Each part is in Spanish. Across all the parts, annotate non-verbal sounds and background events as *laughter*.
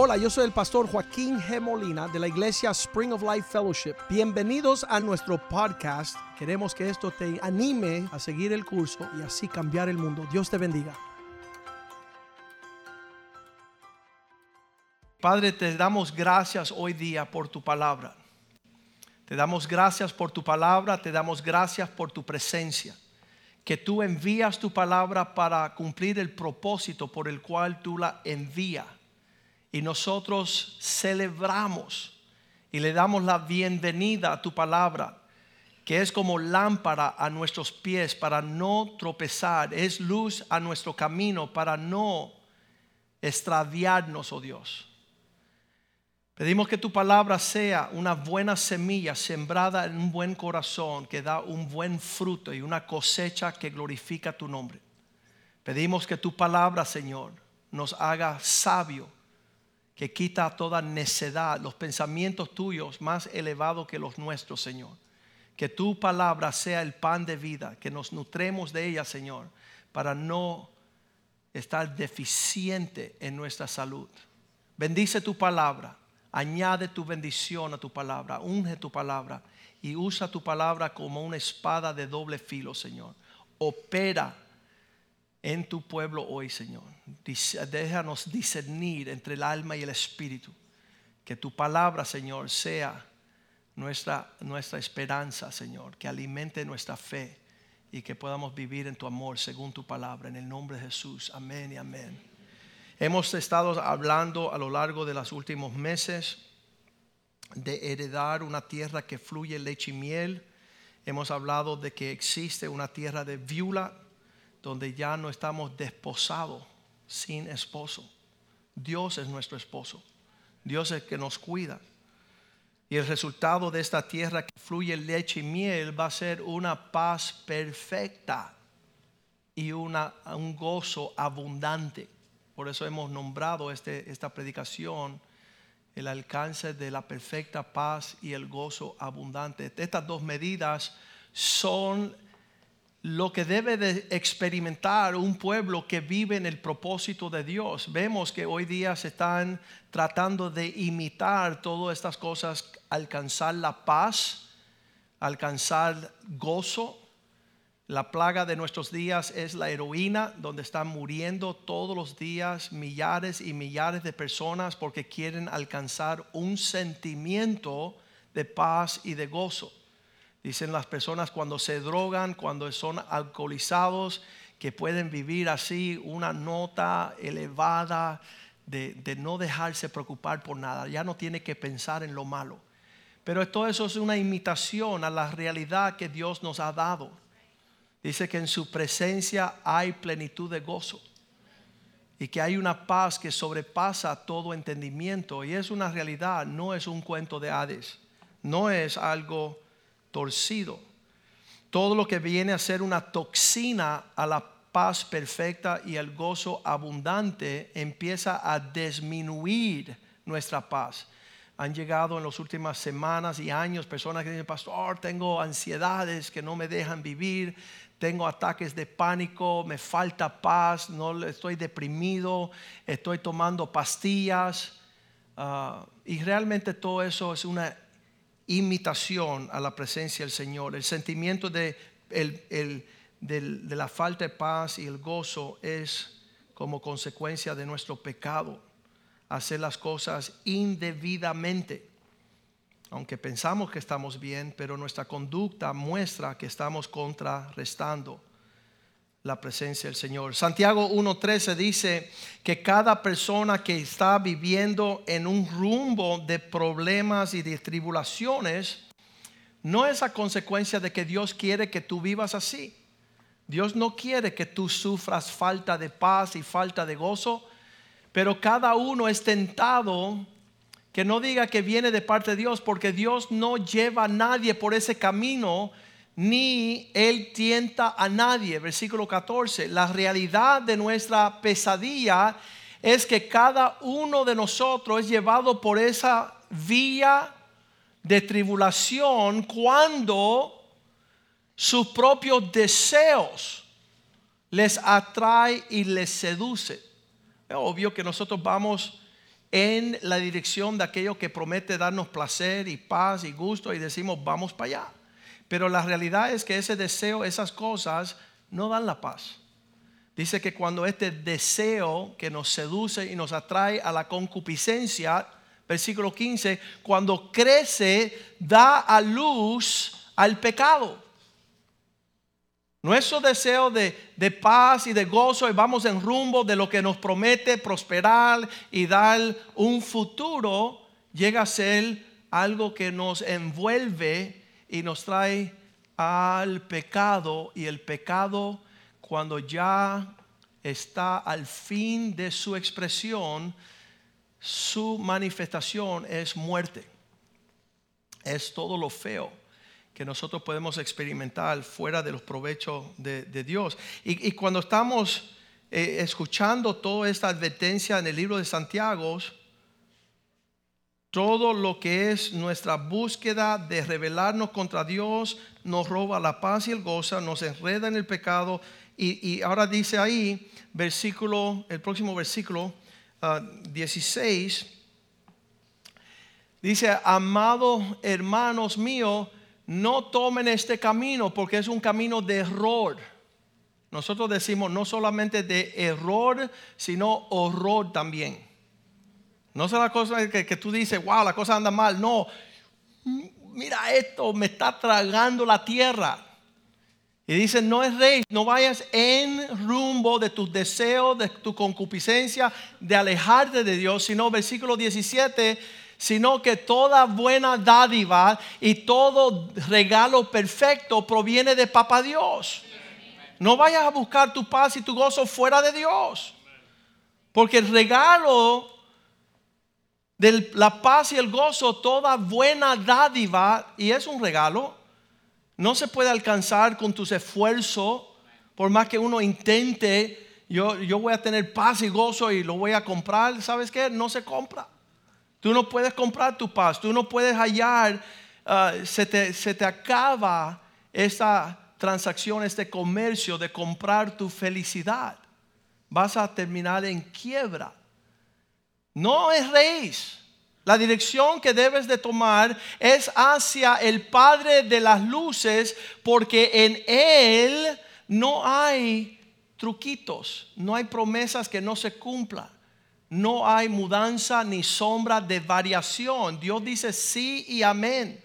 Hola, yo soy el pastor Joaquín G. Molina de la iglesia Spring of Life Fellowship. Bienvenidos a nuestro podcast. Queremos que esto te anime a seguir el curso y así cambiar el mundo. Dios te bendiga. Padre, te damos gracias hoy día por tu palabra. Te damos gracias por tu palabra, te damos gracias por tu presencia. Que tú envías tu palabra para cumplir el propósito por el cual tú la envías y nosotros celebramos y le damos la bienvenida a tu palabra, que es como lámpara a nuestros pies para no tropezar, es luz a nuestro camino para no extraviarnos, oh Dios. Pedimos que tu palabra sea una buena semilla sembrada en un buen corazón que da un buen fruto y una cosecha que glorifica tu nombre. Pedimos que tu palabra, Señor, nos haga sabio que quita toda necedad, los pensamientos tuyos más elevados que los nuestros, Señor. Que tu palabra sea el pan de vida, que nos nutremos de ella, Señor, para no estar deficiente en nuestra salud. Bendice tu palabra, añade tu bendición a tu palabra, unge tu palabra y usa tu palabra como una espada de doble filo, Señor. Opera en tu pueblo hoy, Señor. Déjanos discernir entre el alma y el espíritu. Que tu palabra, Señor, sea nuestra, nuestra esperanza, Señor. Que alimente nuestra fe y que podamos vivir en tu amor según tu palabra. En el nombre de Jesús. Amén y amén. Hemos estado hablando a lo largo de los últimos meses de heredar una tierra que fluye leche y miel. Hemos hablado de que existe una tierra de viula donde ya no estamos desposados sin esposo. Dios es nuestro esposo. Dios es el que nos cuida. Y el resultado de esta tierra que fluye leche y miel va a ser una paz perfecta y una, un gozo abundante. Por eso hemos nombrado este, esta predicación el alcance de la perfecta paz y el gozo abundante. Estas dos medidas son lo que debe de experimentar un pueblo que vive en el propósito de Dios. Vemos que hoy día se están tratando de imitar todas estas cosas, alcanzar la paz, alcanzar gozo. La plaga de nuestros días es la heroína, donde están muriendo todos los días millares y millares de personas porque quieren alcanzar un sentimiento de paz y de gozo. Dicen las personas cuando se drogan, cuando son alcoholizados, que pueden vivir así una nota elevada de, no dejarse preocupar por nada. Ya no tiene que pensar en lo malo. Pero todo eso es una imitación a la realidad que Dios nos ha dado. Dice que en su presencia hay plenitud de gozo y que hay una paz que sobrepasa todo entendimiento. Y es una realidad, no es un cuento de Hades, no es algo torcido. Todo lo que viene a ser una toxina a la paz perfecta y el gozo abundante empieza a disminuir nuestra paz. Han llegado en las últimas semanas y años personas que dicen, pastor, tengo ansiedades que no me dejan vivir, tengo ataques de pánico, me falta paz, no estoy deprimido, estoy tomando pastillas. Ah, y realmente todo eso es una imitación a la presencia del Señor. El sentimiento de, de la falta de paz y el gozo es como consecuencia de nuestro pecado, hacer las cosas indebidamente. Aunque pensamos que estamos bien, pero nuestra conducta muestra que estamos contrarrestando la presencia del Señor. Santiago 1.13 dice que cada persona que está viviendo en un rumbo de problemas y de tribulaciones, no es a consecuencia de que Dios quiere que tú vivas así. Dios no quiere que tú sufras falta de paz y falta de gozo, pero cada uno es tentado que no diga que viene de parte de Dios, porque Dios no lleva a nadie por ese camino ni Él tienta a nadie. Versículo 14, la realidad de nuestra pesadilla es que cada uno de nosotros es llevado por esa vía de tribulación cuando sus propios deseos les atrae y les seduce. Es obvio que nosotros vamos en la dirección de aquello que promete darnos placer y paz y gusto y decimos vamos para allá. Pero la realidad es que ese deseo, esas cosas no dan la paz. Dice que cuando este deseo que nos seduce y nos atrae a la concupiscencia, versículo 15, cuando crece, da a luz al pecado. Nuestro deseo de, de, paz y de gozo y vamos en rumbo de lo que nos promete prosperar y dar un futuro, llega a ser algo que nos envuelve y nos trae al pecado y el pecado cuando ya está al fin de su expresión, su manifestación es muerte. Es todo lo feo que nosotros podemos experimentar fuera de los provechos de, Dios. Y, cuando estamos eh, escuchando toda esta advertencia en el libro de Santiago, todo lo que es nuestra búsqueda de rebelarnos contra Dios nos roba la paz y el gozo, nos enreda en el pecado y, ahora dice ahí, versículo, el próximo versículo 16, ah, dice, amados hermanos míos, no tomen este camino porque es un camino de error. Nosotros decimos no solamente de error, sino horror también. No es la cosa que, que tú dices, wow, la cosa anda mal. No, mira esto, me está tragando la tierra. Y dice, no es rey, no vayas en rumbo de tus deseos, de tu concupiscencia, de alejarte de Dios, sino versículo 17, sino que toda buena dádiva y todo regalo perfecto proviene de Papa Dios. No vayas a buscar tu paz y tu gozo fuera de Dios. Porque el regalo de la paz y el gozo, toda buena dádiva, y es un regalo, no se puede alcanzar con tus esfuerzos, por más que uno intente, yo, yo voy a tener paz y gozo y lo voy a comprar, ¿sabes qué? No se compra. Tú no puedes comprar tu paz, tú no puedes hallar, ah, se, te, se te acaba esta transacción, este comercio de comprar tu felicidad. Vas a terminar en quiebra. No es raíz. La dirección que debes de tomar es hacia el Padre de las Luces porque en Él no hay truquitos, no hay promesas que no se cumplan. No hay mudanza ni sombra de variación. Dios dice sí y amén.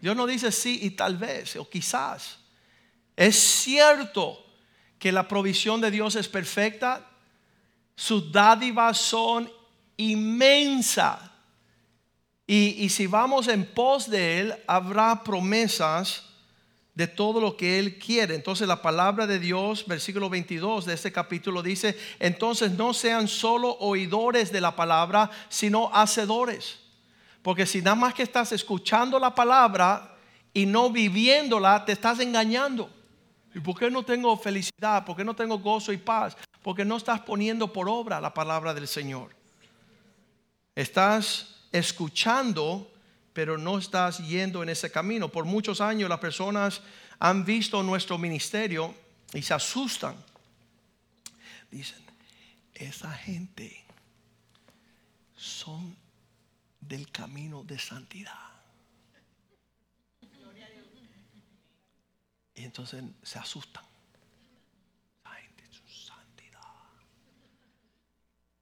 Dios no dice sí y tal vez o quizás. Es cierto que la provisión de Dios es perfecta. Sus dádivas son inmensas y, si vamos en pos de Él, habrá promesas de todo lo que Él quiere. Entonces la palabra de Dios, versículo 22 de este capítulo dice, entonces no sean solo oidores de la palabra, sino hacedores. Porque si nada más que estás escuchando la palabra y no viviéndola, te estás engañando. ¿Y por qué no tengo felicidad? ¿Por qué no tengo gozo y paz? Porque no estás poniendo por obra la palabra del Señor. Estás escuchando, pero no estás yendo en ese camino. Por muchos años las personas han visto nuestro ministerio y se asustan. Dicen, esa gente son del camino de santidad. Y entonces se asustan.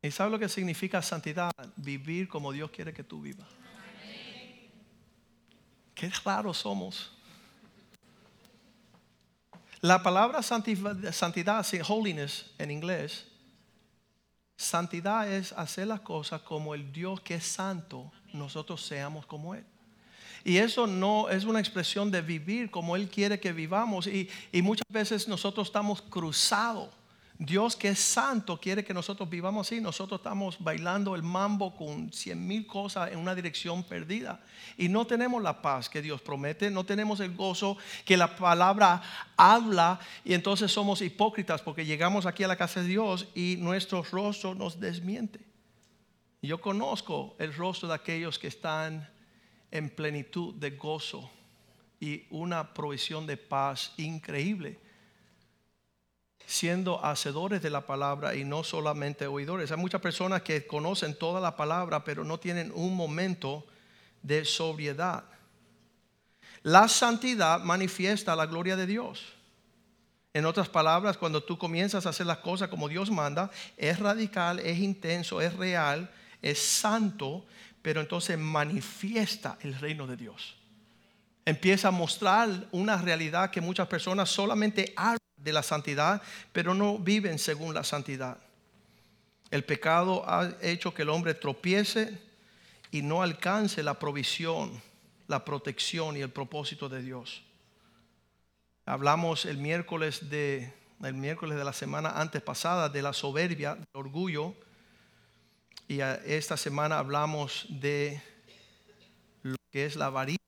¿Y sabe lo que significa santidad? Vivir como Dios quiere que tú vivas. Qué raros somos. La palabra santidad, santidad, holiness en inglés, santidad es hacer las cosas como el Dios que es santo, nosotros seamos como Él. Y eso no es una expresión de vivir como Él quiere que vivamos. Y, y muchas veces nosotros estamos cruzados Dios que es santo quiere que nosotros vivamos así. Nosotros estamos bailando el mambo con cien mil cosas en una dirección perdida. Y no tenemos la paz que Dios promete, no tenemos el gozo que la palabra habla. Y entonces somos hipócritas porque llegamos aquí a la casa de Dios y nuestro rostro nos desmiente. Yo conozco el rostro de aquellos que están en plenitud de gozo y una provisión de paz increíble siendo hacedores de la palabra y no solamente oidores. Hay muchas personas que conocen toda la palabra, pero no tienen un momento de sobriedad. La santidad manifiesta la gloria de Dios. En otras palabras, cuando tú comienzas a hacer las cosas como Dios manda, es radical, es intenso, es real, es santo, pero entonces manifiesta el reino de Dios. Empieza a mostrar una realidad que muchas personas solamente hablan de la santidad, pero no viven según la santidad. El pecado ha hecho que el hombre tropiece y no alcance la provisión, la protección y el propósito de Dios. Hablamos el miércoles de el miércoles de la semana antes pasada de la soberbia, del orgullo y esta semana hablamos de lo que es la avaricia.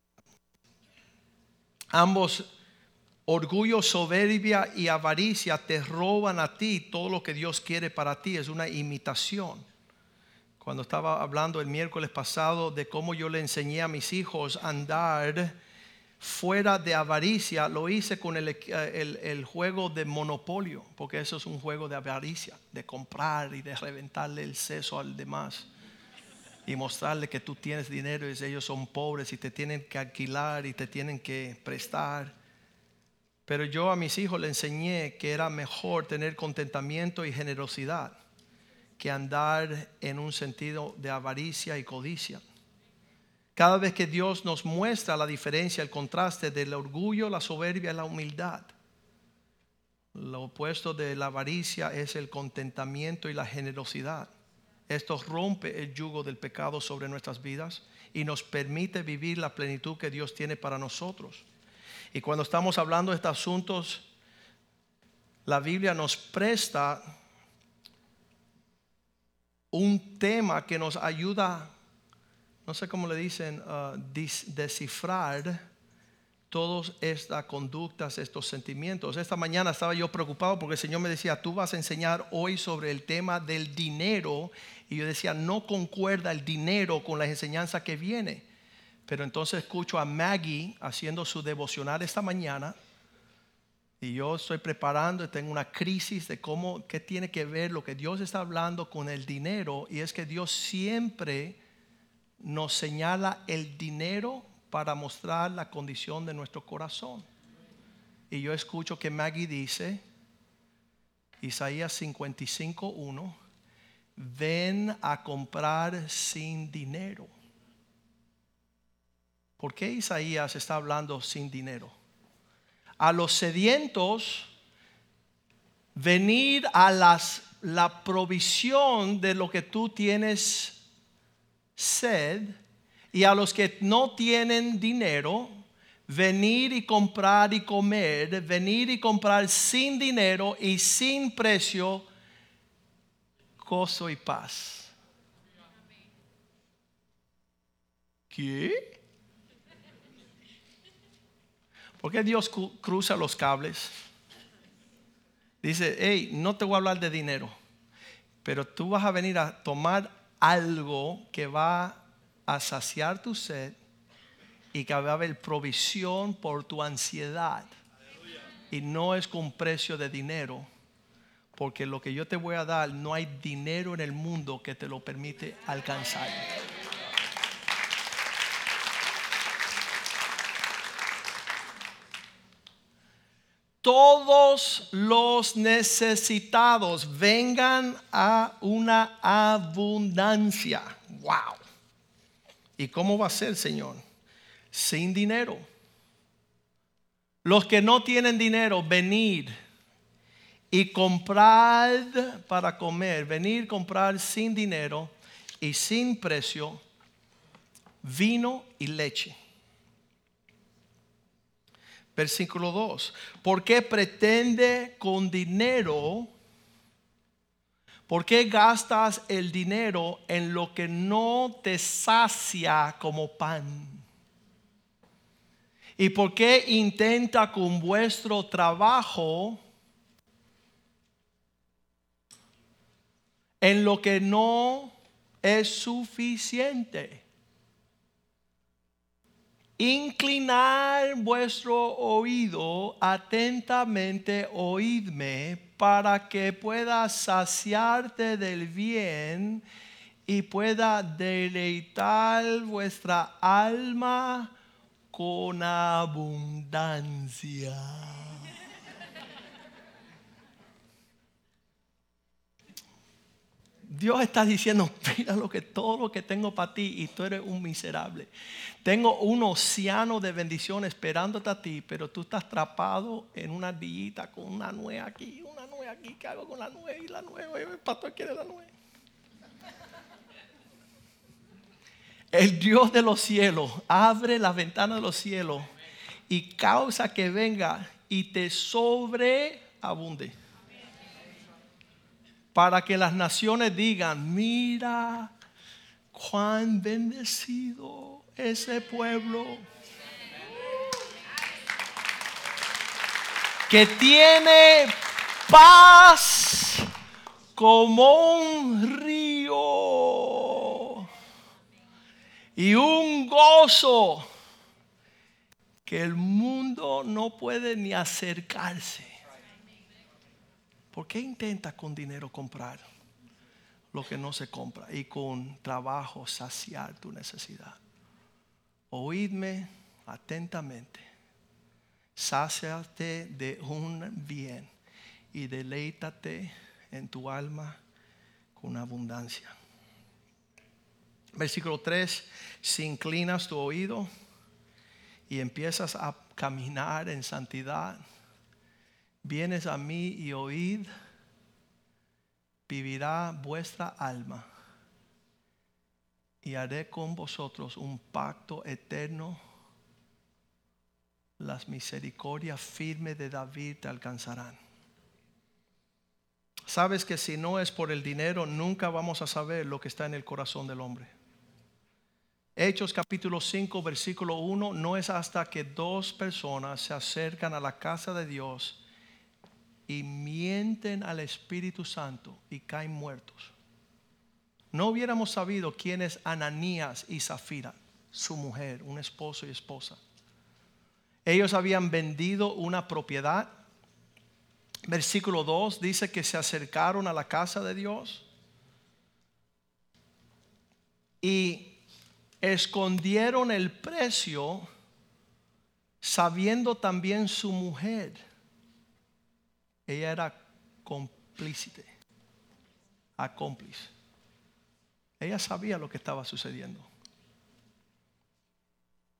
Ambos orgullo, soberbia y avaricia te roban a ti todo lo que Dios quiere para ti, es una imitación. Cuando estaba hablando el miércoles pasado de cómo yo le enseñé a mis hijos a andar fuera de avaricia, lo hice con el, el, juego de monopolio, porque eso es un juego de avaricia, de comprar y de reventarle el seso al demás y mostrarle que tú tienes dinero y ellos son pobres y te tienen que alquilar y te tienen que prestar. Pero yo a mis hijos le enseñé que era mejor tener contentamiento y generosidad que andar en un sentido de avaricia y codicia. Cada vez que Dios nos muestra la diferencia, el contraste del orgullo, la soberbia y la humildad. Lo opuesto de la avaricia es el contentamiento y la generosidad. Esto rompe el yugo del pecado sobre nuestras vidas y nos permite vivir la plenitud que Dios tiene para nosotros. Y cuando estamos hablando de estos asuntos, la Biblia nos presta un tema que nos ayuda, no sé cómo le dicen, uh, descifrar todas estas conductas, estos sentimientos. Esta mañana estaba yo preocupado porque el Señor me decía, tú vas a enseñar hoy sobre el tema del dinero. Y yo decía, no concuerda el dinero con la enseñanza que viene. Pero entonces escucho a Maggie haciendo su devocional esta mañana. Y yo estoy preparando y tengo una crisis de cómo, qué tiene que ver lo que Dios está hablando con el dinero. Y es que Dios siempre nos señala el dinero para mostrar la condición de nuestro corazón. Y yo escucho que Maggie dice, Isaías 55.1, ven a comprar sin dinero. ¿Por qué Isaías está hablando sin dinero? A los sedientos, venir a las, la provisión de lo que tú tienes sed, y a los que no tienen dinero, venir y comprar y comer, venir y comprar sin dinero y sin precio, gozo y paz. ¿Qué? ¿Por qué Dios cruza los cables? Dice, hey, no te voy a hablar de dinero, pero tú vas a venir a tomar algo que va a saciar tu sed y que va a haber provisión por tu ansiedad. Y no es con precio de dinero, porque lo que yo te voy a dar, no hay dinero en el mundo que te lo permite alcanzar. Todos los necesitados vengan a una abundancia. Wow. ¿Y cómo va a ser, Señor? Sin dinero. Los que no tienen dinero, venir y comprar para comer, venir comprar sin dinero y sin precio vino y leche Versículo 2. ¿Por qué pretende con dinero? ¿Por qué gastas el dinero en lo que no te sacia como pan? ¿Y por qué intenta con vuestro trabajo en lo que no es suficiente? Inclinar vuestro oído atentamente, oídme, para que pueda saciarte del bien y pueda deleitar vuestra alma con abundancia. Dios está diciendo, mira lo que todo lo que tengo para ti y tú eres un miserable. Tengo un océano de bendición esperándote a ti, pero tú estás atrapado en una ardillita con una nuez aquí, una nuez aquí, ¿qué hago con la nuez? Y la nuez, el pastor quiere la nuez. El Dios de los cielos abre la ventana de los cielos y causa que venga y te sobreabunde para que las naciones digan, mira cuán bendecido ese pueblo. Que tiene paz como un río y un gozo que el mundo no puede ni acercarse. ¿Por qué intentas con dinero comprar lo que no se compra y con trabajo saciar tu necesidad? Oídme atentamente. Sáciate de un bien y deleítate en tu alma con abundancia. Versículo 3, si inclinas tu oído y empiezas a caminar en santidad, vienes a mí y oíd, vivirá vuestra alma y haré con vosotros un pacto eterno. Las misericordias firmes de David te alcanzarán. Sabes que si no es por el dinero, nunca vamos a saber lo que está en el corazón del hombre. Hechos capítulo 5, versículo 1, no es hasta que dos personas se acercan a la casa de Dios y mienten al Espíritu Santo y caen muertos. No hubiéramos sabido quién es Ananías y Zafira, su mujer, un esposo y esposa. Ellos habían vendido una propiedad. Versículo 2 dice que se acercaron a la casa de Dios y escondieron el precio sabiendo también su mujer ella era complícite, acómplice. Ella sabía lo que estaba sucediendo.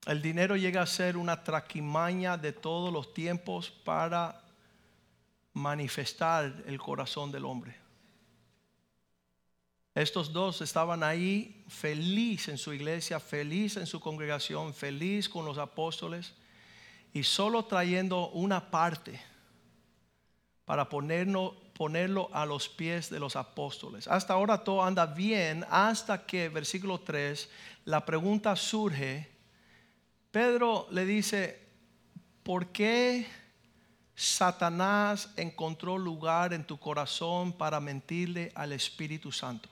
El dinero llega a ser una traquimaña de todos los tiempos para manifestar el corazón del hombre. Estos dos estaban ahí feliz en su iglesia, feliz en su congregación, feliz con los apóstoles y solo trayendo una parte para ponerlo, ponerlo a los pies de los apóstoles. Hasta ahora todo anda bien, hasta que, versículo 3, la pregunta surge. Pedro le dice, ¿por qué Satanás encontró lugar en tu corazón para mentirle al Espíritu Santo?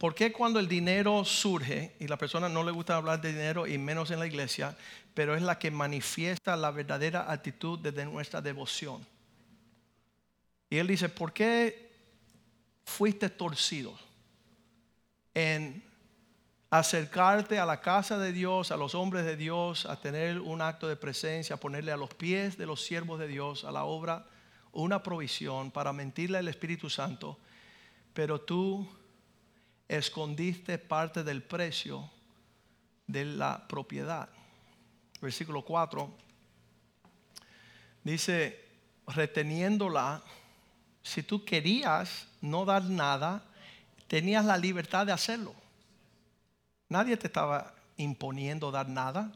¿Por qué cuando el dinero surge, y la persona no le gusta hablar de dinero y menos en la iglesia, pero es la que manifiesta la verdadera actitud de nuestra devoción. Y él dice, ¿por qué fuiste torcido en acercarte a la casa de Dios, a los hombres de Dios, a tener un acto de presencia, a ponerle a los pies de los siervos de Dios, a la obra, una provisión para mentirle al Espíritu Santo, pero tú escondiste parte del precio de la propiedad versículo 4, dice, reteniéndola, si tú querías no dar nada, tenías la libertad de hacerlo. Nadie te estaba imponiendo dar nada.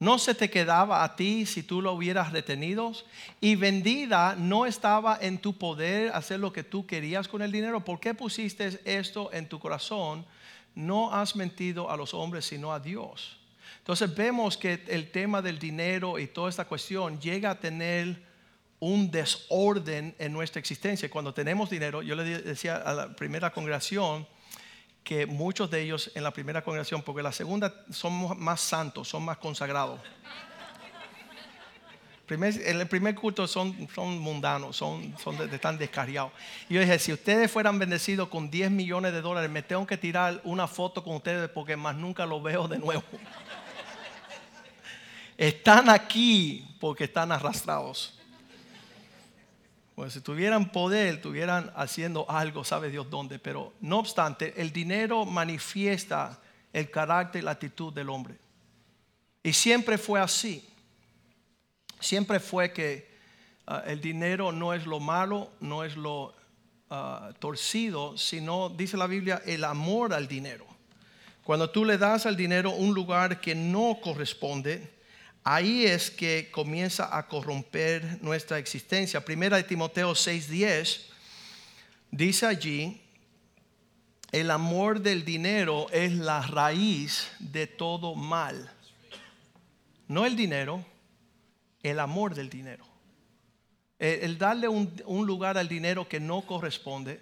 No se te quedaba a ti si tú lo hubieras retenido. Y vendida no estaba en tu poder hacer lo que tú querías con el dinero. ¿Por qué pusiste esto en tu corazón? No has mentido a los hombres, sino a Dios. Entonces vemos que el tema del dinero y toda esta cuestión llega a tener un desorden en nuestra existencia. Cuando tenemos dinero, yo le decía a la primera congregación que muchos de ellos en la primera congregación, porque la segunda son más santos, son más consagrados. en el primer culto son, son mundanos, son, son están descarriados. Y yo dije, si ustedes fueran bendecidos con 10 millones de dólares, me tengo que tirar una foto con ustedes porque más nunca lo veo de nuevo. *laughs* están aquí porque están arrastrados. Pues si tuvieran poder, estuvieran haciendo algo, sabe Dios dónde. Pero no obstante, el dinero manifiesta el carácter y la actitud del hombre. Y siempre fue así. Siempre fue que ah, el dinero no es lo malo, no es lo ah, torcido, sino, dice la Biblia, el amor al dinero. Cuando tú le das al dinero un lugar que no corresponde, ahí es que comienza a corromper nuestra existencia. Primera de Timoteo 6:10 dice allí, el amor del dinero es la raíz de todo mal. No el dinero, el amor del dinero. El, darle un, un lugar al dinero que no corresponde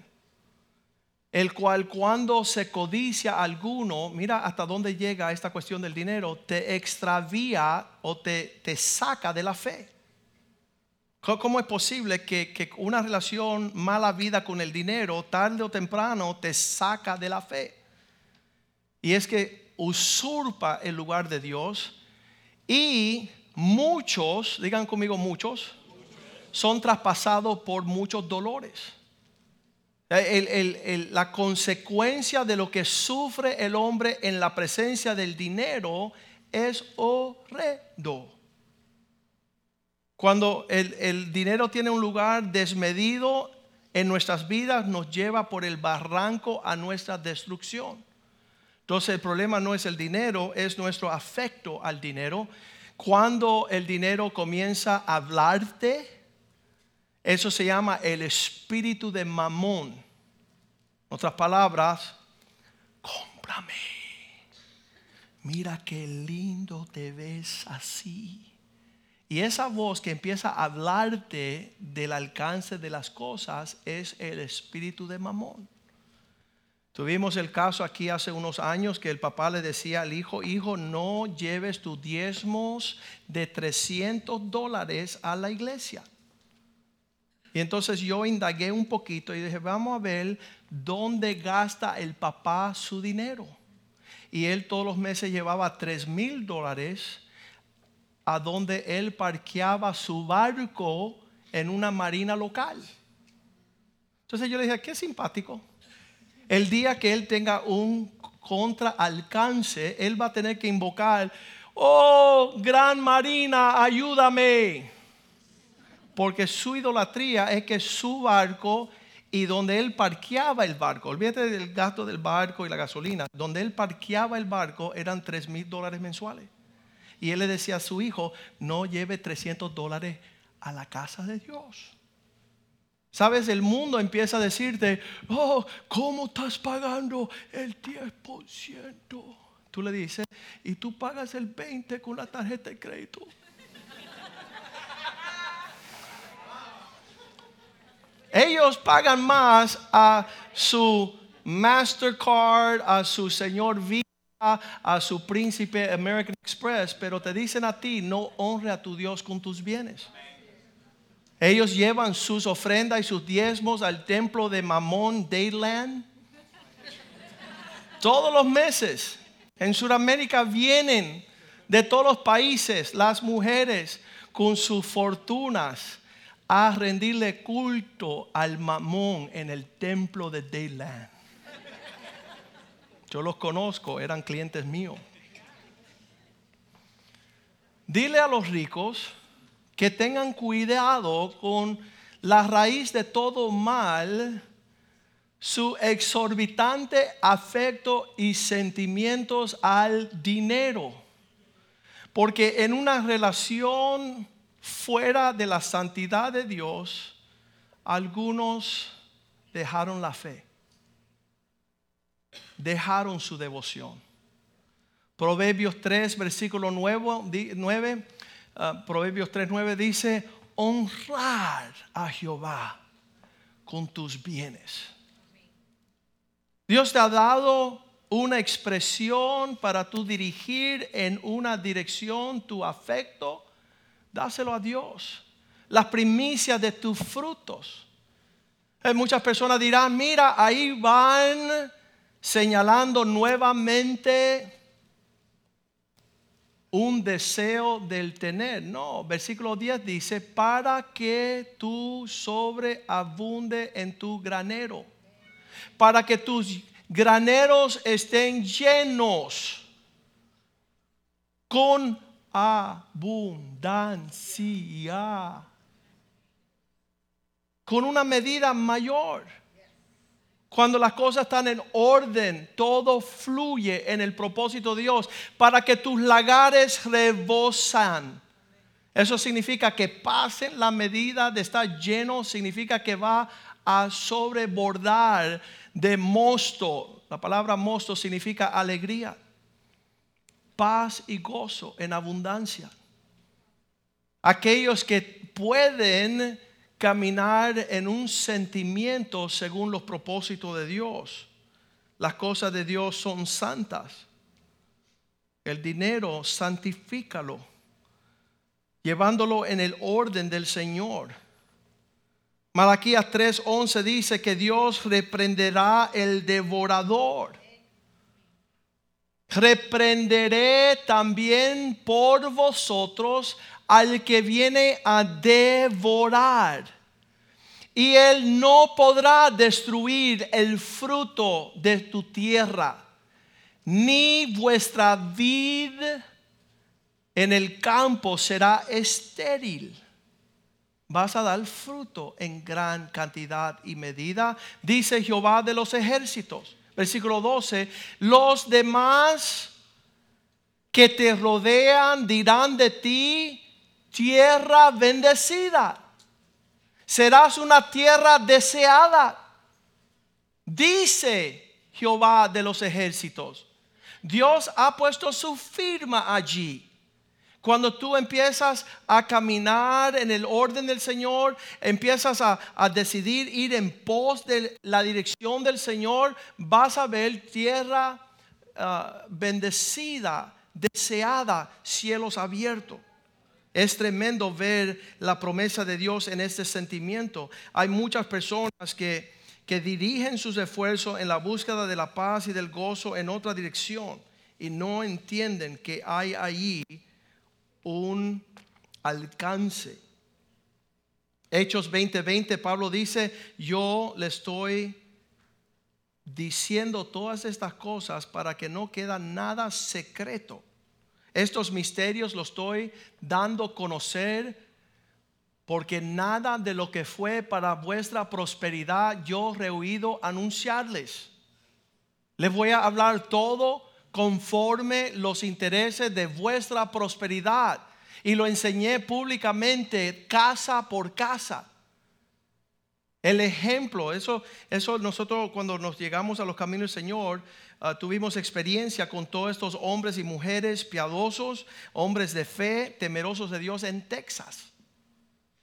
el cual cuando se codicia alguno, mira hasta dónde llega esta cuestión del dinero, te extravía o te, te saca de la fe. ¿Cómo es posible que, que, una relación mala vida con el dinero, tarde o temprano, te saca de la fe? Y es que usurpa el lugar de Dios y muchos, digan conmigo muchos, son traspasados por muchos dolores. Eh, la consecuencia de lo que sufre el hombre en la presencia del dinero es horrendo. Cuando el, el, dinero tiene un lugar desmedido en nuestras vidas, nos lleva por el barranco a nuestra destrucción. Entonces el problema no es el dinero, es nuestro afecto al dinero. Cuando el dinero comienza a hablarte, eso se llama el espíritu de mamón. En otras palabras, cómprame. Mira qué lindo te ves así. Y esa voz que empieza a hablarte del alcance de las cosas es el espíritu de mamón. Tuvimos el caso aquí hace unos años que el papá le decía al hijo, hijo, no lleves tus diezmos de 300 dólares a la iglesia. Y entonces yo indagué un poquito y dije, vamos a ver dónde gasta el papá su dinero. Y él todos los meses llevaba 3 mil dólares a donde él parqueaba su barco en una marina local. Entonces yo le dije, qué simpático. El día que él tenga un contraalcance, él va a tener que invocar, oh, gran marina, ayúdame porque su idolatría es que su barco y donde él parqueaba el barco, olvídate del gasto del barco y la gasolina, donde él parqueaba el barco eran 3 mil dólares mensuales. Y él le decía a su hijo, no lleve 300 dólares a la casa de Dios. Sabes, el mundo empieza a decirte, oh, ¿cómo estás pagando el 10%? Tú le dices, y tú pagas el 20% con la tarjeta de crédito. Ellos pagan más a su Mastercard, a su señor Visa, a su príncipe American Express, pero te dicen a ti, no honre a tu Dios con tus bienes. Ellos llevan sus ofrendas y sus diezmos al templo de Mamón Dayland. Todos los meses en Sudamérica vienen de todos los países las mujeres con sus fortunas a rendirle culto al mamón en el templo de Dayland. Yo los conozco, eran clientes míos. Dile a los ricos que tengan cuidado con la raíz de todo mal, su exorbitante afecto y sentimientos al dinero. Porque en una relación fuera de la santidad de Dios, algunos dejaron la fe, dejaron su devoción. Proverbios 3, versículo 9, ah, Proverbios 3, 9 dice, honrar a Jehová con tus bienes. Dios te ha dado una expresión para tú dirigir en una dirección tu afecto dáselo a Dios. Las primicias de tus frutos. Eh, muchas personas dirán, mira, ahí van señalando nuevamente un deseo del tener. No, versículo 10 dice, para que tú sobreabunde en tu granero, para que tus graneros estén llenos con abundancia, con una medida mayor. Cuando las cosas están en orden, todo fluye en el propósito de Dios para que tus lagares rebosan. Eso significa que pasen la medida de estar lleno, significa que va a sobrebordar de mosto. La palabra mosto significa alegría, paz y gozo en abundancia. Aquellos que pueden caminar en un sentimiento según los propósitos de Dios. Las cosas de Dios son santas. El dinero, santifícalo, llevándolo en el orden del Señor. Malaquías 3:11 dice que Dios reprenderá el devorador. Reprenderé también por vosotros al que viene a devorar. Y él no podrá destruir el fruto de tu tierra, ni vuestra vid en el campo será estéril. Vas a dar fruto en gran cantidad y medida, dice Jehová de los ejércitos. Versículo 12, los demás que te rodean dirán de ti, tierra bendecida. Serás una tierra deseada. Dice Jehová de los ejércitos. Dios ha puesto su firma allí. Cuando tú empiezas a caminar en el orden del Señor, empiezas a, decidir ir en pos de la dirección del Señor, vas a ver tierra ah, bendecida, deseada, cielos abiertos. Es tremendo ver la promesa de Dios en este sentimiento. Hay muchas personas que, que dirigen sus esfuerzos en la búsqueda de la paz y del gozo en otra dirección y no entienden que hay ahí un alcance. Hechos 20:20, Pablo dice, yo le estoy diciendo todas estas cosas para que no queda nada secreto estos misterios los estoy dando a conocer porque nada de lo que fue para vuestra prosperidad yo rehuido anunciarles. Les voy a hablar todo conforme los intereses de vuestra prosperidad. Y lo enseñé públicamente casa por casa. El ejemplo, eso, eso nosotros cuando nos llegamos a los caminos del Señor, Ah, tuvimos experiencia con todos estos hombres y mujeres piadosos, hombres de fe, temerosos de Dios en Texas.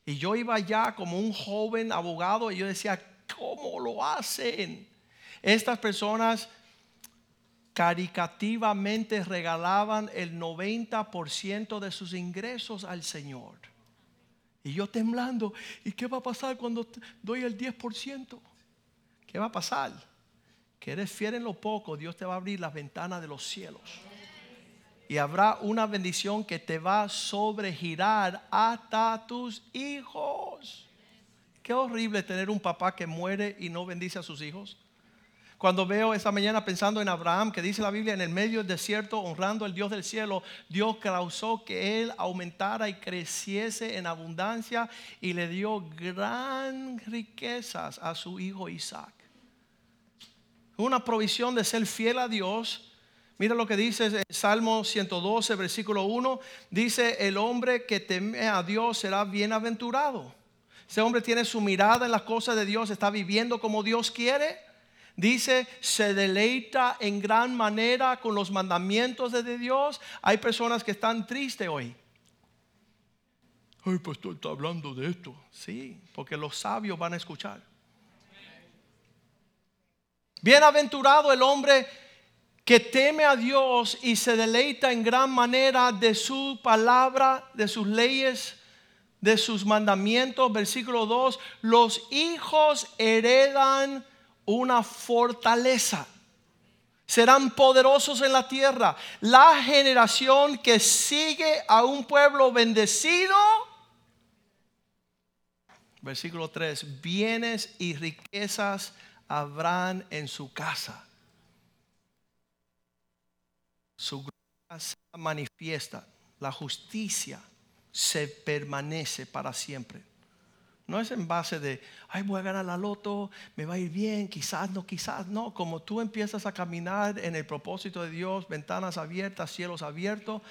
Y yo iba allá como un joven abogado y yo decía, ¿cómo lo hacen? Estas personas caricativamente regalaban el 90% de sus ingresos al Señor. Y yo temblando, ¿y qué va a pasar cuando doy el 10%? ¿Qué va a pasar? que eres fiel en lo poco, Dios te va a abrir las ventanas de los cielos. Y habrá una bendición que te va a sobregirar hasta tus hijos. Qué horrible tener un papá que muere y no bendice a sus hijos. Cuando veo esta mañana pensando en Abraham, que dice la Biblia, en el medio del desierto, honrando al Dios del cielo, Dios causó que él aumentara y creciese en abundancia y le dio gran riquezas a su hijo Isaac una provisión de ser fiel a Dios. Mira lo que dice en Salmo 112, versículo 1. Dice, el hombre que teme a Dios será bienaventurado. Ese hombre tiene su mirada en las cosas de Dios, está viviendo como Dios quiere. Dice, se deleita en gran manera con los mandamientos de Dios. Hay personas que están tristes hoy. Ay, pastor, está hablando de esto. Sí, porque los sabios van a escuchar. Bienaventurado el hombre que teme a Dios y se deleita en gran manera de su palabra, de sus leyes, de sus mandamientos. Versículo 2, los hijos heredan una fortaleza. Serán poderosos en la tierra. La generación que sigue a un pueblo bendecido. Versículo 3, bienes y riquezas habrán en su casa su se manifiesta, la justicia se permanece para siempre. No es en base de, ay, voy a ganar la loto, me va a ir bien, quizás no, quizás no. Como tú empiezas a caminar en el propósito de Dios, ventanas abiertas, cielos abiertos,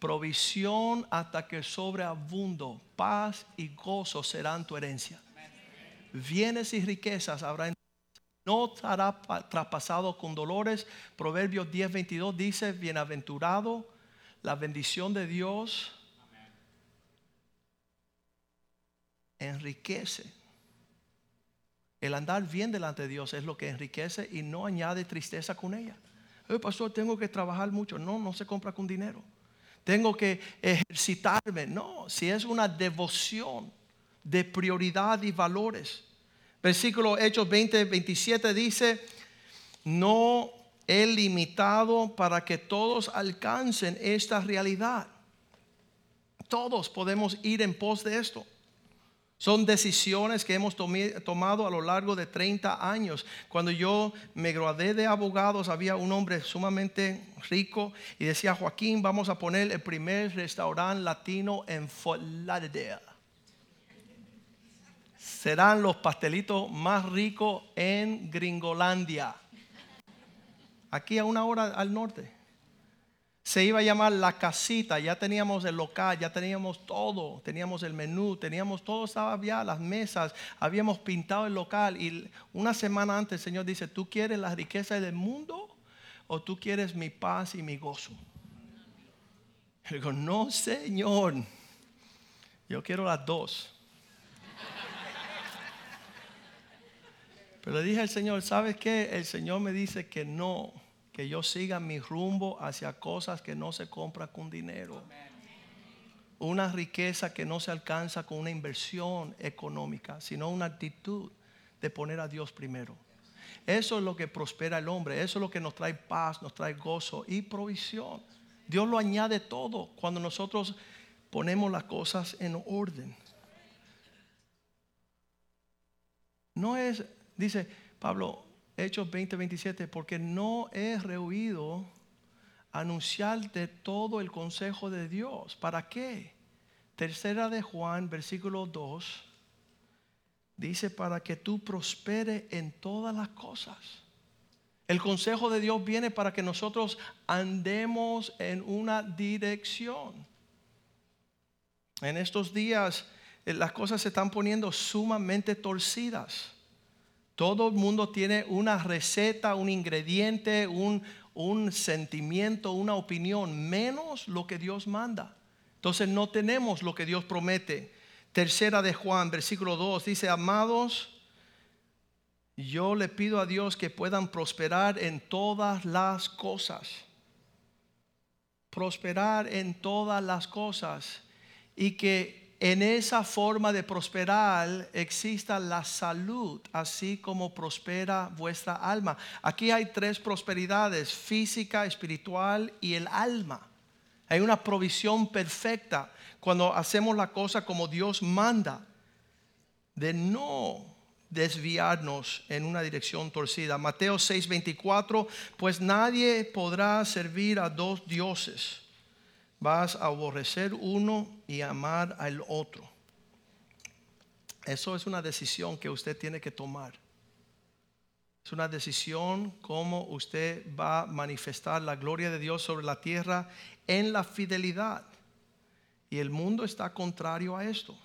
provisión hasta que sobreabundo, paz y gozo serán tu herencia. Bienes y riquezas habrá en no estará traspasado con dolores. Proverbios 10:22 dice, bienaventurado la bendición de Dios enriquece. El andar bien delante de Dios es lo que enriquece y no añade tristeza con ella. Eh, pastor, tengo que trabajar mucho. No, no se compra con dinero. Tengo que ejercitarme. No, si es una devoción de prioridad y valores Versículo Hechos 20, 27 dice, no he limitado para que todos alcancen esta realidad. Todos podemos ir en pos de esto. Son decisiones que hemos tomado a lo largo de 30 años. Cuando yo me gradué de abogados, había un hombre sumamente rico y decía, Joaquín, vamos a poner el primer restaurante latino en Fort serán los pastelitos más ricos en Gringolandia. Aquí a una hora al norte. Se iba a llamar La Casita, ya teníamos el local, ya teníamos todo, teníamos el menú, teníamos todo, estaba ya, las mesas, habíamos pintado el local y una semana antes el Señor dice, ¿tú quieres las riquezas del mundo o tú quieres mi paz y mi gozo? Y digo, no Señor, yo quiero las dos. Pero le dije al Señor, ¿sabes qué? El Señor me dice que no, que yo siga mi rumbo hacia cosas que no se compran con dinero. Una riqueza que no se alcanza con una inversión económica, sino una actitud de poner a Dios primero. Eso es lo que prospera el hombre, eso es lo que nos trae paz, nos trae gozo y provisión. Dios lo añade todo cuando nosotros ponemos las cosas en orden. No es Dice Pablo, Hechos 20, 27, porque no he rehuido anunciarte todo el consejo de Dios. ¿Para qué? Tercera de Juan, versículo 2, dice, para que tú prospere en todas las cosas. El consejo de Dios viene para que nosotros andemos en una dirección. En estos días eh, las cosas se están poniendo sumamente torcidas. Todo el mundo tiene una receta, un ingrediente, un, sentimiento, una opinión, menos lo que Dios manda. Entonces no tenemos lo que Dios promete. Tercera de Juan, versículo 2, dice, amados, yo le pido a Dios que puedan prosperar en todas las cosas. Prosperar en todas las cosas. Y que en esa forma de prosperar exista la salud, así como prospera vuestra alma. Aquí hay tres prosperidades, física, espiritual y el alma. Hay una provisión perfecta cuando hacemos la cosa como Dios manda, de no desviarnos en una dirección torcida. Mateo 6:24, pues nadie podrá servir a dos dioses vas a aborrecer uno y amar al otro. Eso es una decisión que usted tiene que tomar. Es una decisión cómo usted va a manifestar la gloria de Dios sobre la tierra en la fidelidad. Y el mundo está contrario a esto.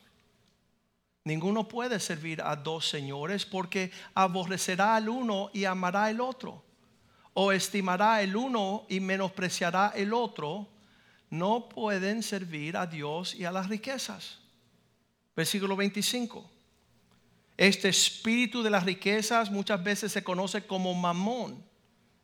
Ninguno puede servir a dos señores porque aborrecerá al uno y amará al otro. O estimará el uno y menospreciará el otro no pueden servir a Dios y a las riquezas. Versículo 25. Este espíritu de las riquezas muchas veces se conoce como mamón.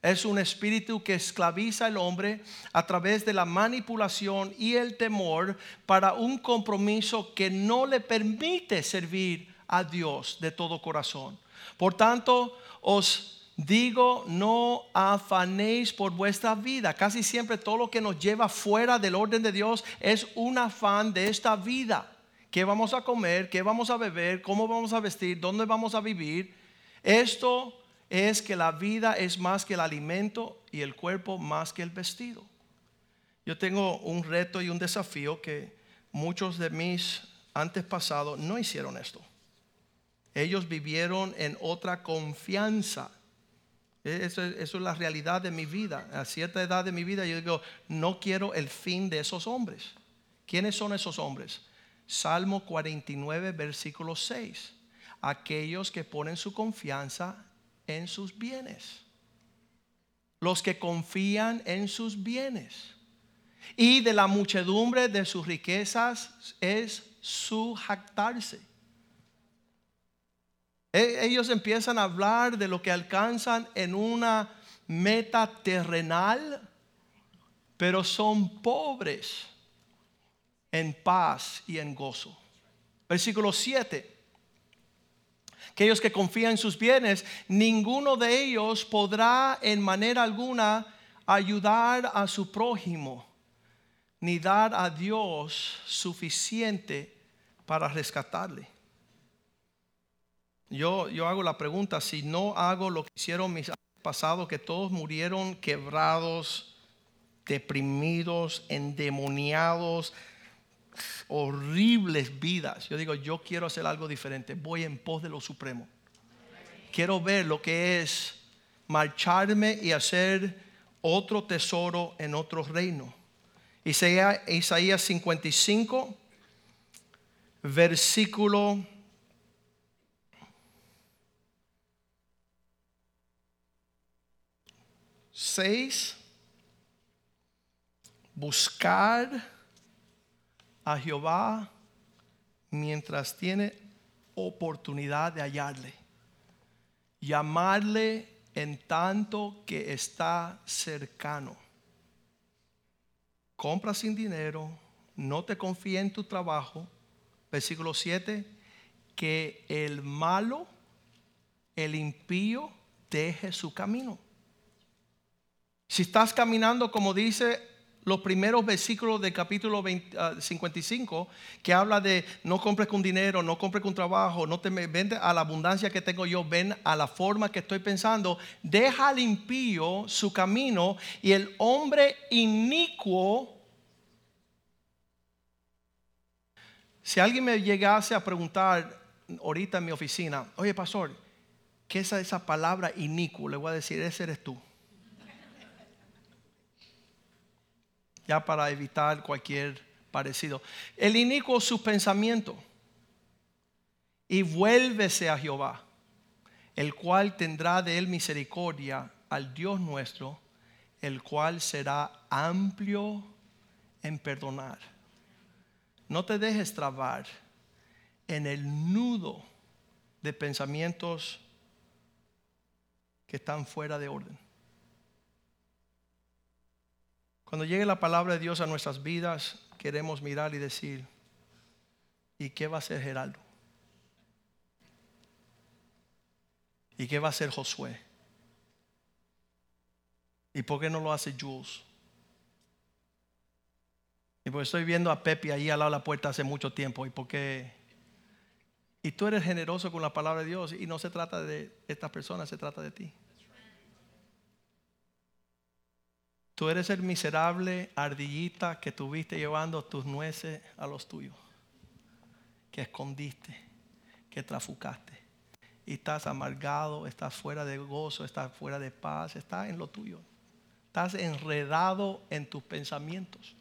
Es un espíritu que esclaviza al hombre a través de la manipulación y el temor para un compromiso que no le permite servir a Dios de todo corazón. Por tanto, os digo, no afanéis por vuestra vida. Casi siempre todo lo que nos lleva fuera del orden de Dios es un afán de esta vida. ¿Qué vamos a comer? ¿Qué vamos a beber? ¿Cómo vamos a vestir? ¿Dónde vamos a vivir? Esto es que la vida es más que el alimento y el cuerpo más que el vestido. Yo tengo un reto y un desafío que muchos de mis antepasados no hicieron esto. Ellos vivieron en otra confianza. Eso, eso, es la realidad de mi vida. A cierta edad de mi vida yo digo, no quiero el fin de esos hombres. ¿Quiénes son esos hombres? Salmo 49, versículo 6. Aquellos que ponen su confianza en sus bienes. Los que confían en sus bienes. Y de la muchedumbre de sus riquezas es su jactarse. E, ellos empiezan a hablar de lo que alcanzan en una meta terrenal, pero son pobres en paz y en gozo. Versículo 7 aquellos que confían en sus bienes, ninguno de ellos podrá en manera alguna ayudar a su prójimo, ni dar a Dios suficiente para rescatarle. Yo, yo hago la pregunta, si no hago lo que hicieron mis pasados, que todos murieron quebrados, deprimidos, endemoniados, horribles vidas. Yo digo, yo quiero hacer algo diferente. Voy en pos de lo supremo. Quiero ver lo que es marcharme y hacer otro tesoro en otro reino. Isaías, Isaías 55, versículo 6. Buscar a Jehová mientras tiene oportunidad de hallarle. Llamarle en tanto que está cercano. Compra sin dinero, no te confíe en tu trabajo. Versículo 7, que el malo, el impío, deje su camino. Si estás caminando como dice los primeros versículos del capítulo 55 ah, que habla de no compres con dinero, no compres con trabajo, no te vende a la abundancia que tengo yo, ven a la forma que estoy pensando, deja al impío su camino y el hombre inicuo. Si alguien me llegase a preguntar ahorita en mi oficina, oye pastor, ¿qué es esa palabra inicuo? Le voy a decir, ese eres tú. Ya para evitar cualquier parecido. El inicuo su pensamiento y vuélvese a Jehová, el cual tendrá de él misericordia al Dios nuestro, el cual será amplio en perdonar. No te dejes trabar en el nudo de pensamientos que están fuera de orden. Cuando llegue la palabra de Dios a nuestras vidas, queremos mirar y decir, ¿y qué va a hacer Geraldo? ¿Y qué va a hacer Josué? ¿Y por qué no lo hace Jules? Y porque estoy viendo a Pepe ahí al lado de la puerta hace mucho tiempo. ¿Y por qué? Y tú eres generoso con la palabra de Dios y no se trata de estas personas, se trata de ti. Tú eres el miserable ardillita que tuviste llevando tus nueces a los tuyos, que escondiste, que trafucaste. Y estás amargado, estás fuera de gozo, estás fuera de paz, estás en lo tuyo. Estás enredado en tus pensamientos.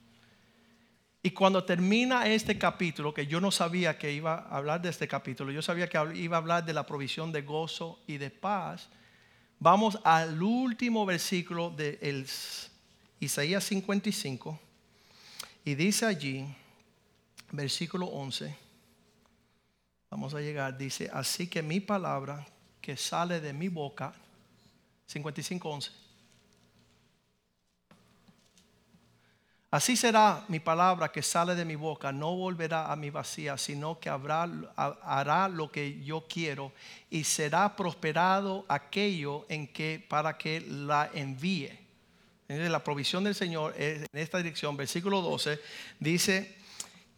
Y cuando termina este capítulo, que yo no sabía que iba a hablar de este capítulo, yo sabía que iba a hablar de la provisión de gozo y de paz, vamos al último versículo del Isaías 55, y dice allí, versículo 11, vamos a llegar, dice, así que mi palabra que sale de mi boca, 55, 11, Así será mi palabra que sale de mi boca, no volverá a mi vacía, sino que habrá, hará lo que yo quiero y será prosperado aquello en que para que la envíe. La provisión del Señor en esta dirección, versículo 12, dice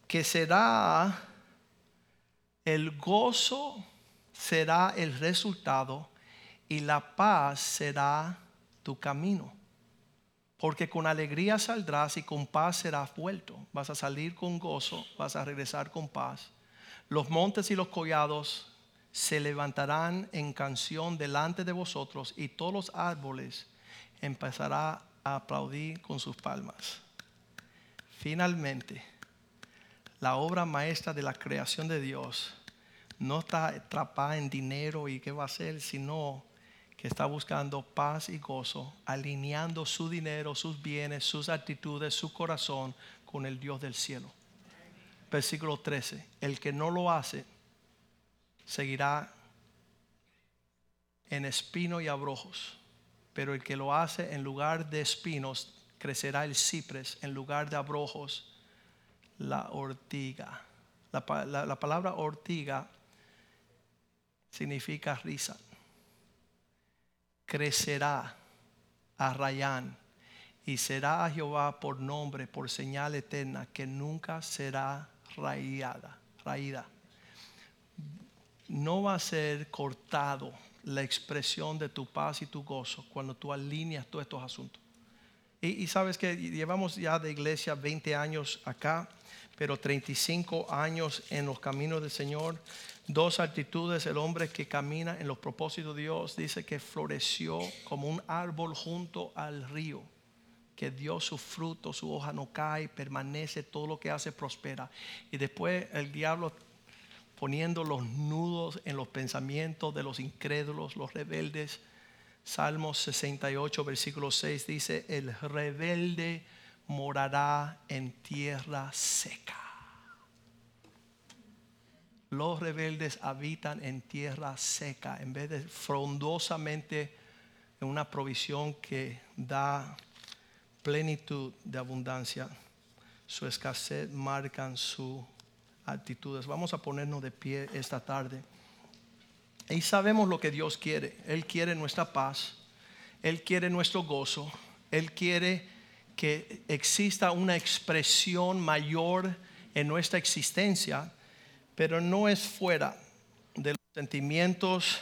que será el gozo será el resultado y la paz será tu camino. Porque con alegría saldrás y con paz serás vuelto. Vas a salir con gozo, vas a regresar con paz. Los montes y los collados se levantarán en canción delante de vosotros y todos los árboles empezarán a aplaudir con sus palmas. Finalmente, la obra maestra de la creación de Dios no está atrapada en dinero y qué va a ser, sino que está buscando paz y gozo, alineando su dinero, sus bienes, sus actitudes, su corazón con el Dios del cielo. Versículo 13, el que no lo hace seguirá en espino y abrojos, pero el que lo hace en lugar de espinos crecerá el cipres, en lugar de abrojos la ortiga. La, la palabra ortiga significa risa crecerá a Rayán y será a Jehová por nombre, por señal eterna, que nunca será raída, raída. No va a ser cortado la expresión de tu paz y tu gozo cuando tú alineas todos estos asuntos. Y, sabes que llevamos ya de iglesia 20 años acá, pero 35 años en los caminos del Señor dos actitudes. El hombre que camina en los propósitos de Dios dice que floreció como un árbol junto al río, que dio su fruto, su hoja no cae, permanece, todo lo que hace prospera. Y después el diablo poniendo los nudos en los pensamientos de los incrédulos, los rebeldes. Salmos 68, versículo 6 dice, el rebelde morará en tierra seca. Los rebeldes habitan en tierra seca en vez de frondosamente en una provisión que da plenitud de abundancia. Su escasez marcan sus actitudes. Vamos a ponernos de pie esta tarde. Y sabemos lo que Dios quiere. Él quiere nuestra paz. Él quiere nuestro gozo. Él quiere que exista una expresión mayor en nuestra existencia pero no es fuera de los sentimientos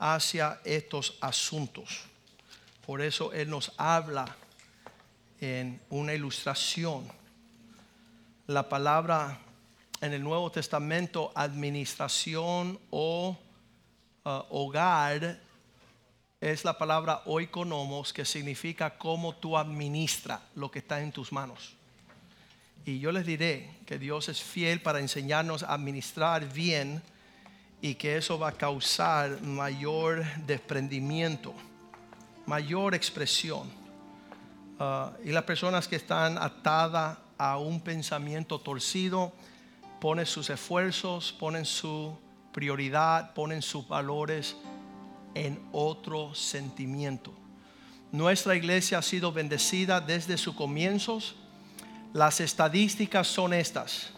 hacia estos asuntos. Por eso Él nos habla en una ilustración. La palabra en el Nuevo Testamento, administración o uh, hogar, es la palabra oikonomos, que significa cómo tú administras lo que está en tus manos. Y yo les diré que Dios es fiel para enseñarnos a administrar bien y que eso va a causar mayor desprendimiento, mayor expresión. Ah, y las personas que están atadas a un pensamiento torcido ponen sus esfuerzos, ponen su prioridad, ponen sus valores en otro sentimiento. Nuestra iglesia ha sido bendecida desde sus comienzos las estadísticas son estas.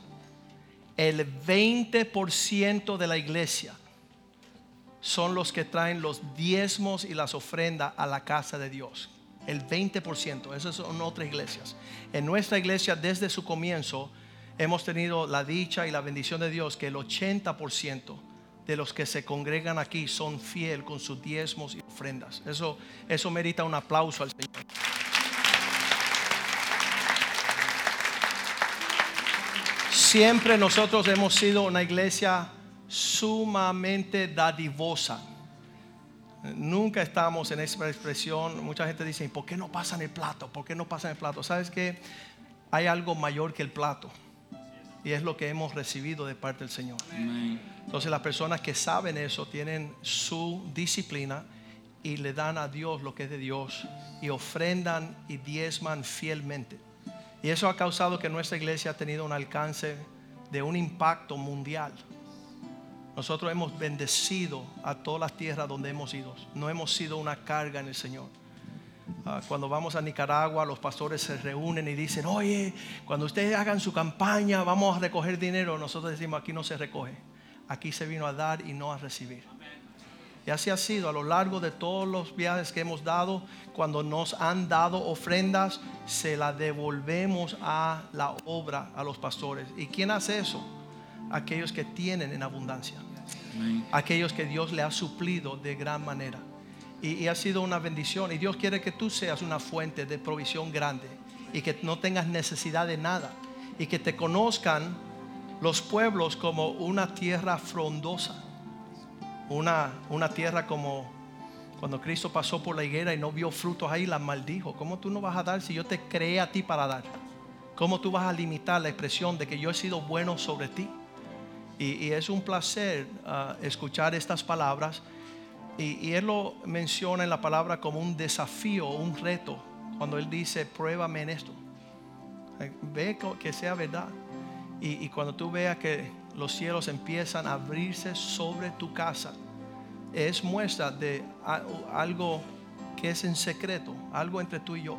El 20% de la iglesia son los que traen los diezmos y las ofrendas a la casa de Dios. El 20%, esas son otras iglesias. En nuestra iglesia desde su comienzo hemos tenido la dicha y la bendición de Dios que el 80% de los que se congregan aquí son fiel con sus diezmos y ofrendas. Eso, eso merita un aplauso al Señor. Siempre nosotros hemos sido una iglesia sumamente dadivosa. Nunca estamos en esa expresión. Mucha gente dice, ¿por qué no pasan el plato? ¿Por qué no pasan el plato? ¿Sabes que Hay algo mayor que el plato. Y es lo que hemos recibido de parte del Señor. Entonces las personas que saben eso tienen su disciplina y le dan a Dios lo que es de Dios y ofrendan y diezman fielmente. Y eso ha causado que nuestra iglesia ha tenido un alcance de un impacto mundial. Nosotros hemos bendecido a todas las tierras donde hemos ido. No hemos sido una carga en el Señor. Ah, cuando vamos a Nicaragua, los pastores se reúnen y dicen, oye, cuando ustedes hagan su campaña, vamos a recoger dinero. Nosotros decimos, aquí no se recoge. Aquí se vino a dar y no a recibir. Y así ha sido a lo largo de todos los viajes que hemos dado. Cuando nos han dado ofrendas, se las devolvemos a la obra, a los pastores. ¿Y quién hace eso? Aquellos que tienen en abundancia. Aquellos que Dios le ha suplido de gran manera y, ha sido una bendición. Y Dios quiere que tú seas una fuente de provisión grande y que no tengas necesidad de nada y que te conozcan los pueblos como una tierra frondosa, una, una tierra como cuando Cristo pasó por la higuera y no vio frutos ahí, la maldijo. ¿Cómo tú no vas a dar si yo te creé a ti para dar? ¿Cómo tú vas a limitar la expresión de que yo he sido bueno sobre ti? Y, es un placer ah, escuchar estas palabras y, él lo menciona en la palabra como un desafío, un reto, cuando él dice, pruébame en esto. Ve que sea verdad. Y, cuando tú veas que los cielos empiezan a abrirse sobre tu casa, es muestra de algo que es en secreto, algo entre tú y yo.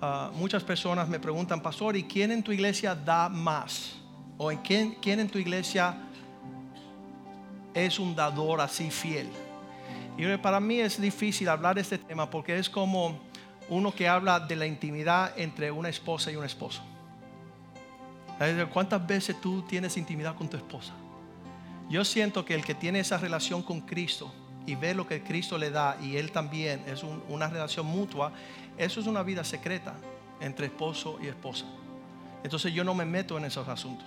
Ah, muchas personas me preguntan, pastor, ¿y quién en tu iglesia da más? ¿O en quién en tu iglesia es un dador así fiel? Y para mí es difícil hablar de este tema porque es como uno que habla de la intimidad entre una esposa y un esposo. ¿Cuántas veces tú tienes intimidad con tu esposa? Yo siento que el que tiene esa relación con Cristo y ve lo que Cristo le da y él también es una relación mutua, eso es una vida secreta entre esposo y esposa. Entonces yo no me meto en esos asuntos.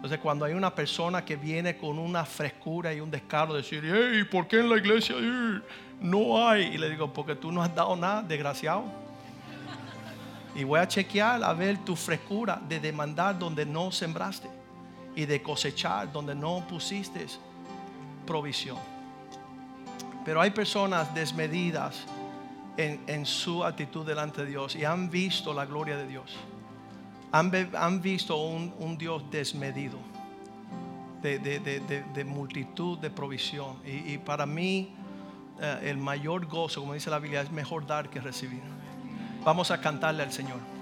Entonces cuando hay una persona que viene con una frescura y un descaro de decir, hey, ¿por qué en la iglesia no hay? Y le digo, porque tú no has dado nada, desgraciado. Y voy a chequear a ver tu frescura de demandar donde no sembraste y de cosechar donde no pusiste provisión. Pero hay personas desmedidas en, en su actitud delante de Dios y han visto la gloria de Dios han, visto un, Dios desmedido, de, multitud de provisión. Y, para mí eh, el mayor gozo, como dice la Biblia, es mejor dar que recibir. Vamos a cantarle al Señor.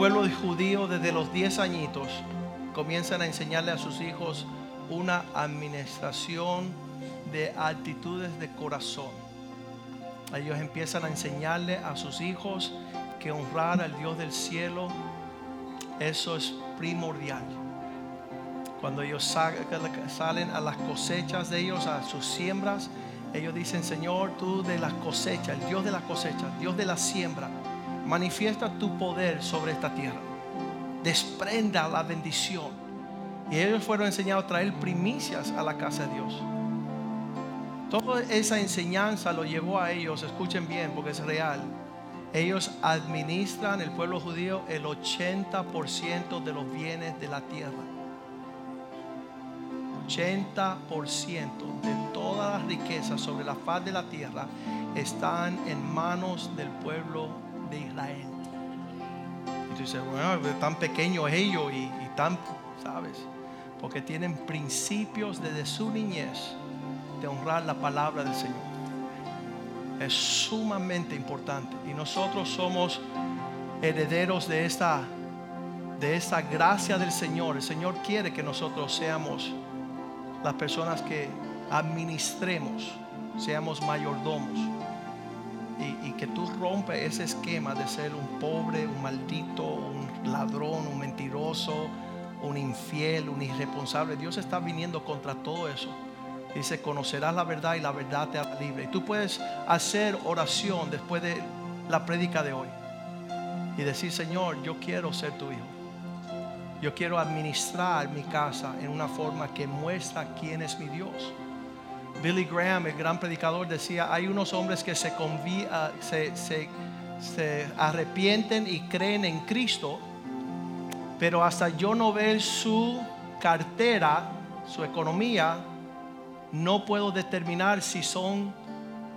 Pueblo judío desde los 10 añitos comienzan a enseñarle a sus hijos una administración de actitudes de corazón. Ellos empiezan a enseñarle a sus hijos que honrar al Dios del cielo, eso es primordial. Cuando ellos salen a las cosechas de ellos, a sus siembras, ellos dicen, Señor, tú de las cosechas, el Dios de las cosechas, Dios de la siembra, manifiesta tu poder sobre esta tierra. Desprenda la bendición. Y ellos fueron enseñados a traer primicias a la casa de Dios. Toda esa enseñanza lo llevó a ellos, escuchen bien porque es real. Ellos administran el pueblo judío el 80% de los bienes de la tierra. 80% de todas las riquezas sobre la faz de la tierra están en manos del pueblo de Israel. Y tú dices, bueno, tan pequeños ellos y, y tan, ¿sabes? Porque tienen principios desde su niñez de honrar la palabra del Señor. Es sumamente importante. Y nosotros somos herederos de esta, de esta gracia del Señor. El Señor quiere que nosotros seamos las personas que administremos, seamos mayordomos. Y, que tú rompes ese esquema de ser un pobre, un maldito, un ladrón, un mentiroso, un infiel, un irresponsable. Dios está viniendo contra todo eso. Dice, conocerás la verdad y la verdad te hará libre. Y tú puedes hacer oración después de la prédica de hoy. Y decir, Señor, yo quiero ser tu hijo. Yo quiero administrar mi casa en una forma que muestra quién es mi Dios. Billy Graham, el gran predicador, decía, hay unos hombres que se, se, arrepienten y creen en Cristo, pero hasta yo no ver su cartera, su economía, no puedo determinar si son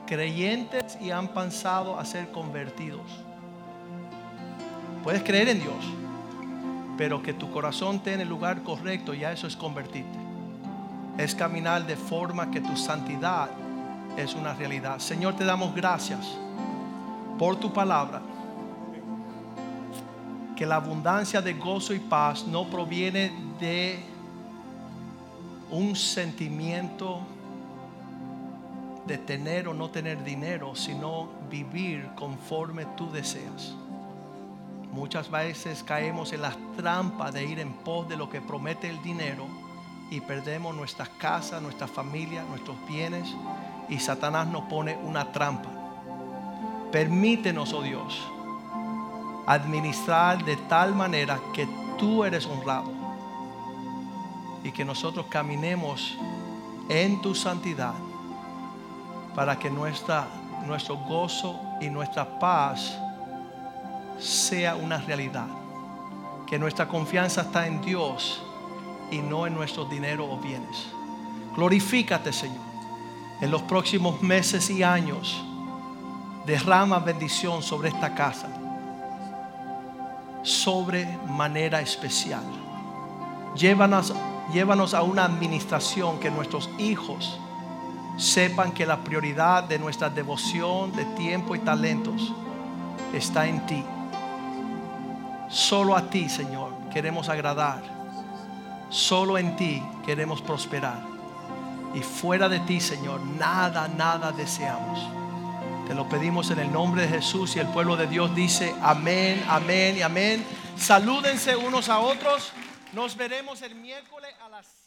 creyentes y han pensado a ser convertidos. Puedes creer en Dios, pero que tu corazón esté en el lugar correcto, ya eso es convertirte. Es caminar de forma que tu santidad es una realidad. Señor, te damos gracias por tu palabra. Que la abundancia de gozo y paz no proviene de un sentimiento de tener o no tener dinero, sino vivir conforme tú deseas. Muchas veces caemos en la trampa de ir en pos de lo que promete el dinero y perdemos nuestras casas, nuestra familia, nuestros bienes y Satanás nos pone una trampa. Permítenos, oh Dios, administrar de tal manera que tú eres honrado y que nosotros caminemos en tu santidad para que nuestra, nuestro gozo y nuestra paz sea una realidad. Que nuestra confianza está en Dios y no en nuestro dinero o bienes. Glorifícate, Señor. En los próximos meses y años, derrama bendición sobre esta casa. Sobre manera especial. Llévanos, llévanos a una administración que nuestros hijos sepan que la prioridad de nuestra devoción, de tiempo y talentos está en ti. Solo a ti, Señor, queremos agradar. Solo en ti queremos prosperar. Y fuera de ti, Señor, nada, nada deseamos. Te lo pedimos en el nombre de Jesús y el pueblo de Dios dice amén, amén y amén. Salúdense unos a otros. Nos veremos el miércoles a las